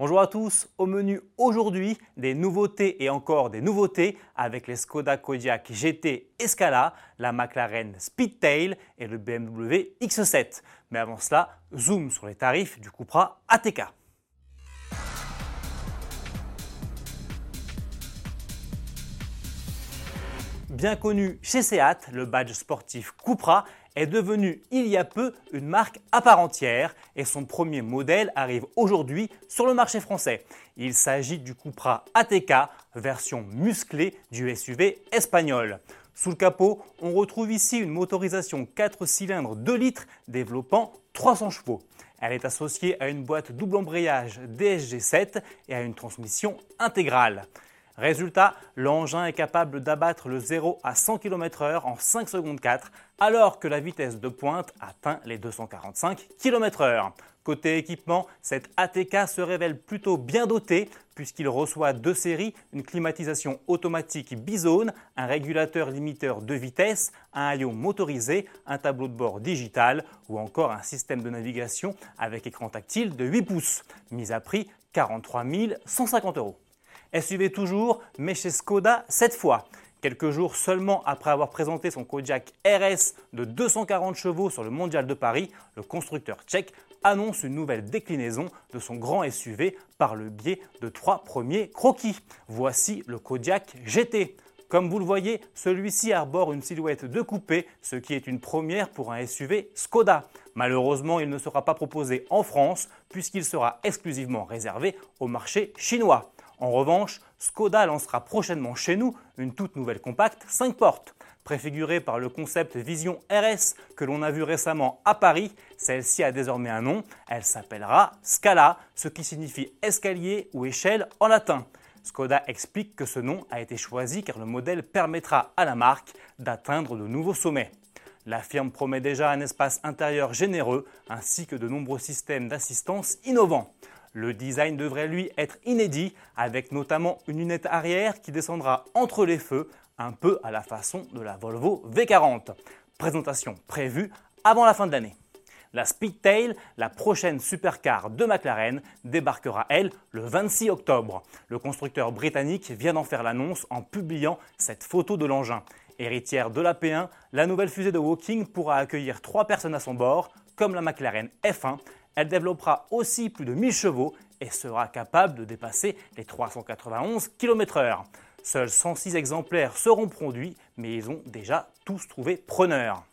Bonjour à tous, au menu aujourd'hui des nouveautés et encore des nouveautés avec les Skoda Kodiaq GT et Scala, la McLaren Speedtail et le BMW X7. Mais avant cela, zoom sur les tarifs du Cupra ATK. Bien connu chez Seat, le badge sportif Cupra est devenu il y a peu une marque à part entière et son premier modèle arrive aujourd'hui sur le marché français. Il s'agit du Cupra ATK, version musclée du SUV espagnol. Sous le capot, on retrouve ici une motorisation 4 cylindres 2 litres développant 300 chevaux. Elle est associée à une boîte double embrayage DSG7 et à une transmission intégrale. Résultat, l'engin est capable d'abattre le 0 à 100 km/h en 5 secondes 4, alors que la vitesse de pointe atteint les 245 km/h. Côté équipement, cette ATK se révèle plutôt bien doté puisqu'il reçoit deux séries, une climatisation automatique bizone, un régulateur limiteur de vitesse, un haillon motorisé, un tableau de bord digital ou encore un système de navigation avec écran tactile de 8 pouces. Mise à prix 43 150 euros. SUV toujours, mais chez Skoda cette fois. Quelques jours seulement après avoir présenté son Kodiaq RS de 240 chevaux sur le Mondial de Paris, le constructeur tchèque annonce une nouvelle déclinaison de son grand SUV par le biais de trois premiers croquis. Voici le Kodiaq GT. Comme vous le voyez, celui-ci arbore une silhouette de coupé, ce qui est une première pour un SUV Skoda. Malheureusement, il ne sera pas proposé en France puisqu'il sera exclusivement réservé au marché chinois. En revanche, Skoda lancera prochainement chez nous une toute nouvelle compacte 5 portes. Préfigurée par le concept Vision RS que l'on a vu récemment à Paris, celle-ci a désormais un nom, elle s'appellera Scala, ce qui signifie escalier ou échelle en latin. Skoda explique que ce nom a été choisi car le modèle permettra à la marque d'atteindre de nouveaux sommets. La firme promet déjà un espace intérieur généreux ainsi que de nombreux systèmes d'assistance innovants. Le design devrait lui être inédit, avec notamment une lunette arrière qui descendra entre les feux, un peu à la façon de la Volvo V40. Présentation prévue avant la fin de l'année. La Speedtail, la prochaine supercar de McLaren, débarquera elle le 26 octobre. Le constructeur britannique vient d'en faire l'annonce en publiant cette photo de l'engin. Héritière de la P1, la nouvelle fusée de Woking pourra accueillir trois personnes à son bord, comme la McLaren F1, elle développera aussi plus de 1000 chevaux et sera capable de dépasser les 391 km/h. Seuls 106 exemplaires seront produits, mais ils ont déjà tous trouvé preneur.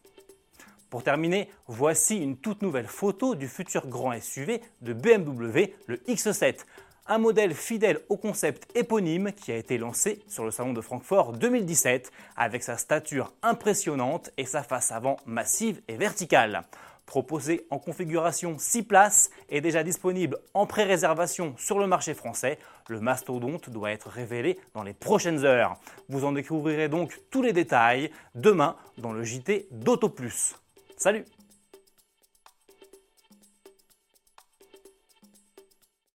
Pour terminer, voici une toute nouvelle photo du futur grand SUV de BMW, le X7, un modèle fidèle au concept éponyme qui a été lancé sur le salon de Francfort 2017 avec sa stature impressionnante et sa face avant massive et verticale proposé en configuration 6 places et déjà disponible en pré-réservation sur le marché français. Le mastodonte doit être révélé dans les prochaines heures. Vous en découvrirez donc tous les détails demain dans le JT d'AutoPlus. Salut